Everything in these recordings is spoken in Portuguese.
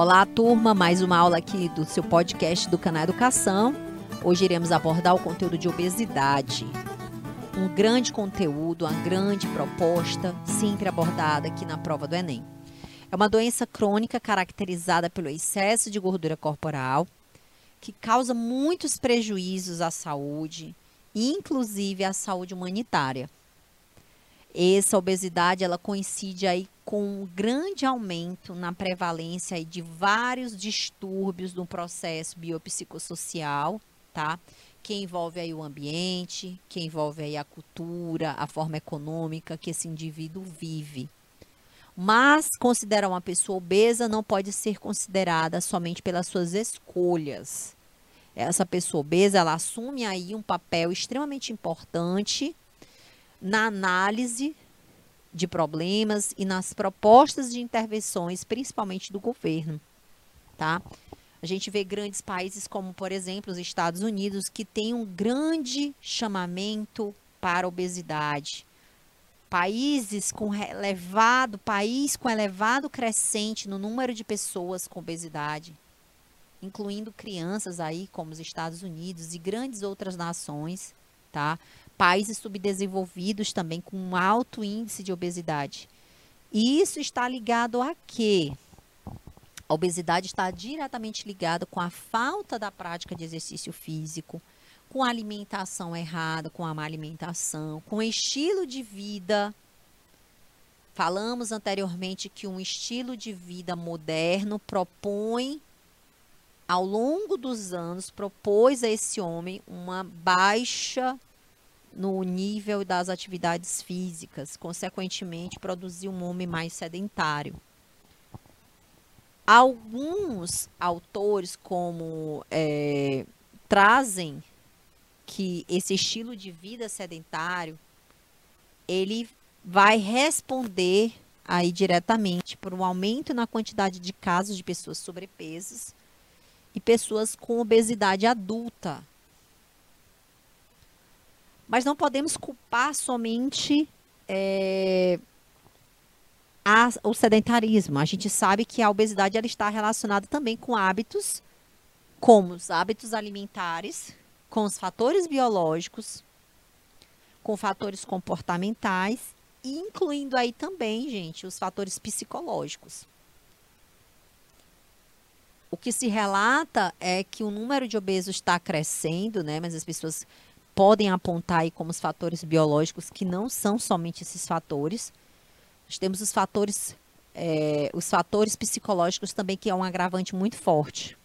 Olá, turma, mais uma aula aqui do seu podcast do canal Educação. Hoje iremos abordar o conteúdo de obesidade. Um grande conteúdo, uma grande proposta, sempre abordada aqui na prova do Enem. É uma doença crônica caracterizada pelo excesso de gordura corporal, que causa muitos prejuízos à saúde, inclusive à saúde humanitária. Essa obesidade ela coincide aí com um grande aumento na prevalência de vários distúrbios no processo biopsicossocial, tá? Que envolve aí o ambiente, que envolve aí a cultura, a forma econômica que esse indivíduo vive. Mas considerar uma pessoa obesa não pode ser considerada somente pelas suas escolhas. Essa pessoa obesa, ela assume aí um papel extremamente importante na análise de problemas e nas propostas de intervenções, principalmente do governo, tá? A gente vê grandes países como, por exemplo, os Estados Unidos, que tem um grande chamamento para a obesidade. Países com elevado, país com elevado crescente no número de pessoas com obesidade, incluindo crianças aí, como os Estados Unidos e grandes outras nações, tá? Países subdesenvolvidos também com um alto índice de obesidade. E isso está ligado a quê? A obesidade está diretamente ligada com a falta da prática de exercício físico, com a alimentação errada, com a má alimentação, com o estilo de vida. Falamos anteriormente que um estilo de vida moderno propõe, ao longo dos anos, propôs a esse homem uma baixa no nível das atividades físicas, consequentemente, produzir um homem mais sedentário. Alguns autores, como é, trazem que esse estilo de vida sedentário ele vai responder aí diretamente por um aumento na quantidade de casos de pessoas sobrepesos e pessoas com obesidade adulta, mas não podemos culpar somente é, a, o sedentarismo. A gente sabe que a obesidade ela está relacionada também com hábitos, como os hábitos alimentares, com os fatores biológicos, com fatores comportamentais, incluindo aí também, gente, os fatores psicológicos. O que se relata é que o número de obesos está crescendo, né? Mas as pessoas podem apontar aí como os fatores biológicos, que não são somente esses fatores. Nós temos os fatores, é, os fatores psicológicos também, que é um agravante muito forte.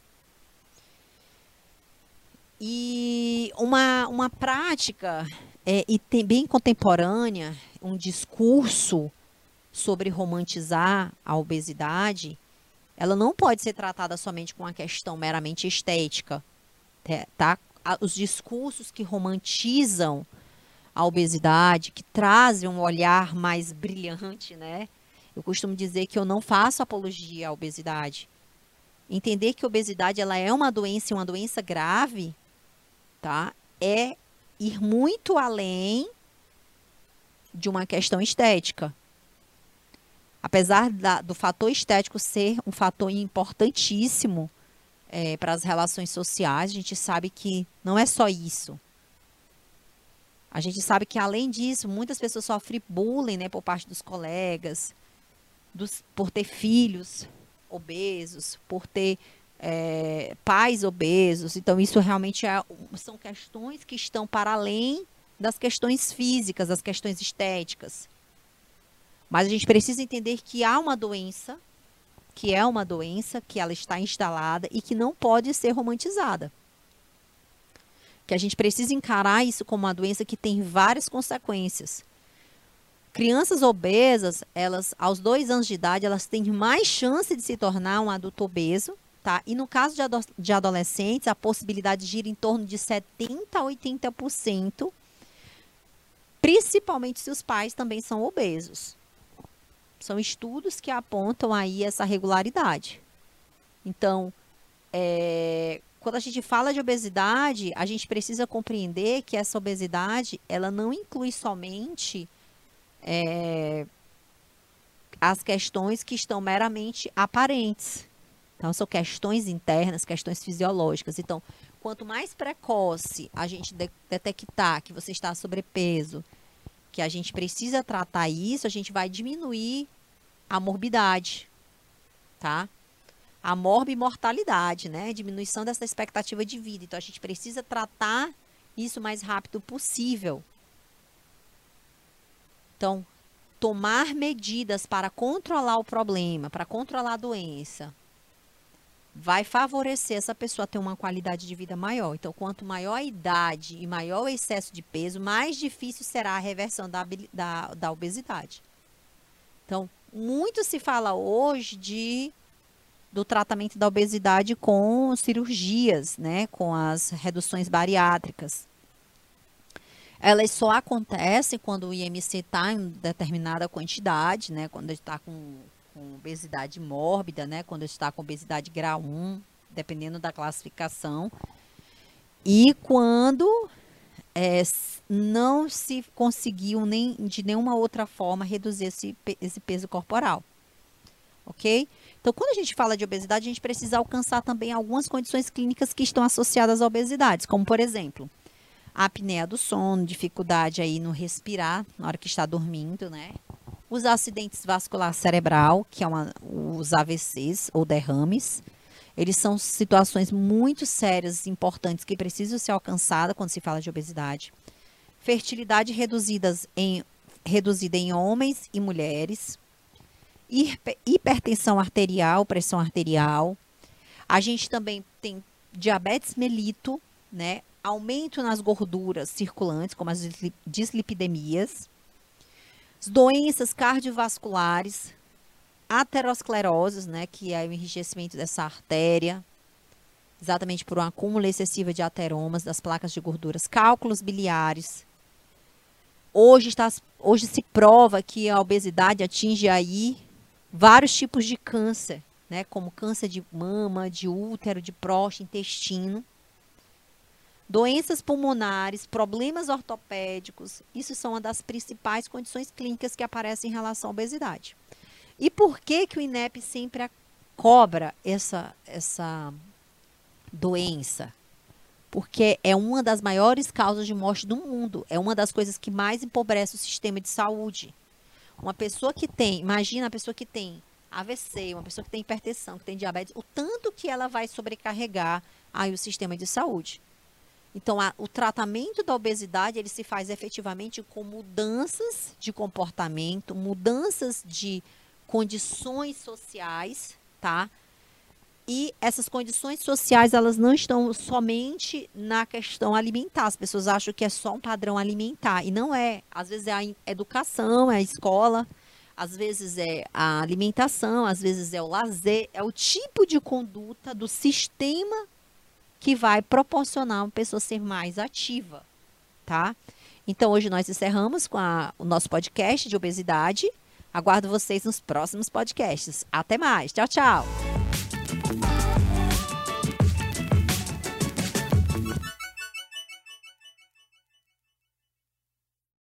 E uma, uma prática é, e tem, bem contemporânea, um discurso sobre romantizar a obesidade, ela não pode ser tratada somente com uma questão meramente estética, tá? Os discursos que romantizam a obesidade, que trazem um olhar mais brilhante, né? Eu costumo dizer que eu não faço apologia à obesidade. Entender que a obesidade ela é uma doença, uma doença grave, tá? É ir muito além de uma questão estética. Apesar da, do fator estético ser um fator importantíssimo, é, para as relações sociais, a gente sabe que não é só isso. A gente sabe que, além disso, muitas pessoas sofrem bullying né, por parte dos colegas, dos, por ter filhos obesos, por ter é, pais obesos. Então, isso realmente é, são questões que estão para além das questões físicas, das questões estéticas. Mas a gente precisa entender que há uma doença que é uma doença, que ela está instalada e que não pode ser romantizada. Que a gente precisa encarar isso como uma doença que tem várias consequências. Crianças obesas, elas, aos dois anos de idade, elas têm mais chance de se tornar um adulto obeso, tá? E no caso de, ado de adolescentes, a possibilidade gira em torno de 70% a 80%, principalmente se os pais também são obesos. São estudos que apontam aí essa regularidade. Então, é, quando a gente fala de obesidade, a gente precisa compreender que essa obesidade, ela não inclui somente é, as questões que estão meramente aparentes, Então, são questões internas, questões fisiológicas. Então, quanto mais precoce a gente de detectar que você está sobrepeso, que a gente precisa tratar isso, a gente vai diminuir a morbidade, tá? A morbimortalidade, né? Diminuição dessa expectativa de vida. Então, a gente precisa tratar isso o mais rápido possível. Então, tomar medidas para controlar o problema, para controlar a doença, vai favorecer essa pessoa ter uma qualidade de vida maior. Então, quanto maior a idade e maior o excesso de peso, mais difícil será a reversão da, da, da obesidade. Então, muito se fala hoje de do tratamento da obesidade com cirurgias, né, com as reduções bariátricas. Elas só acontecem quando o IMC está em determinada quantidade, né, quando está com com obesidade mórbida, né? Quando está com obesidade grau 1, dependendo da classificação. E quando é, não se conseguiu nem de nenhuma outra forma reduzir esse, esse peso corporal. Ok? Então, quando a gente fala de obesidade, a gente precisa alcançar também algumas condições clínicas que estão associadas à obesidade, como por exemplo, a apneia do sono, dificuldade aí no respirar na hora que está dormindo, né? Os acidentes vascular cerebral, que é uma, os AVCs ou derrames, eles são situações muito sérias e importantes que precisam ser alcançadas quando se fala de obesidade. Fertilidade reduzidas em, reduzida em homens e mulheres. Hipertensão arterial, pressão arterial. A gente também tem diabetes melito, né? Aumento nas gorduras circulantes, como as dislipidemias doenças cardiovasculares, ateroscleroses, né, que é o enrijecimento dessa artéria, exatamente por um acúmulo excessivo de ateromas das placas de gorduras, cálculos biliares. Hoje, está, hoje se prova que a obesidade atinge aí vários tipos de câncer, né, como câncer de mama, de útero, de próstata, intestino doenças pulmonares, problemas ortopédicos, isso são uma das principais condições clínicas que aparecem em relação à obesidade. E por que que o INEP sempre cobra essa essa doença? Porque é uma das maiores causas de morte do mundo, é uma das coisas que mais empobrece o sistema de saúde. Uma pessoa que tem, imagina a pessoa que tem AVC, uma pessoa que tem hipertensão, que tem diabetes, o tanto que ela vai sobrecarregar aí o sistema de saúde. Então, a, o tratamento da obesidade ele se faz efetivamente com mudanças de comportamento, mudanças de condições sociais, tá? E essas condições sociais, elas não estão somente na questão alimentar. As pessoas acham que é só um padrão alimentar. E não é. Às vezes é a educação, é a escola, às vezes é a alimentação, às vezes é o lazer, é o tipo de conduta do sistema que vai proporcionar uma pessoa ser mais ativa, tá? Então, hoje nós encerramos com a, o nosso podcast de obesidade. Aguardo vocês nos próximos podcasts. Até mais. Tchau, tchau.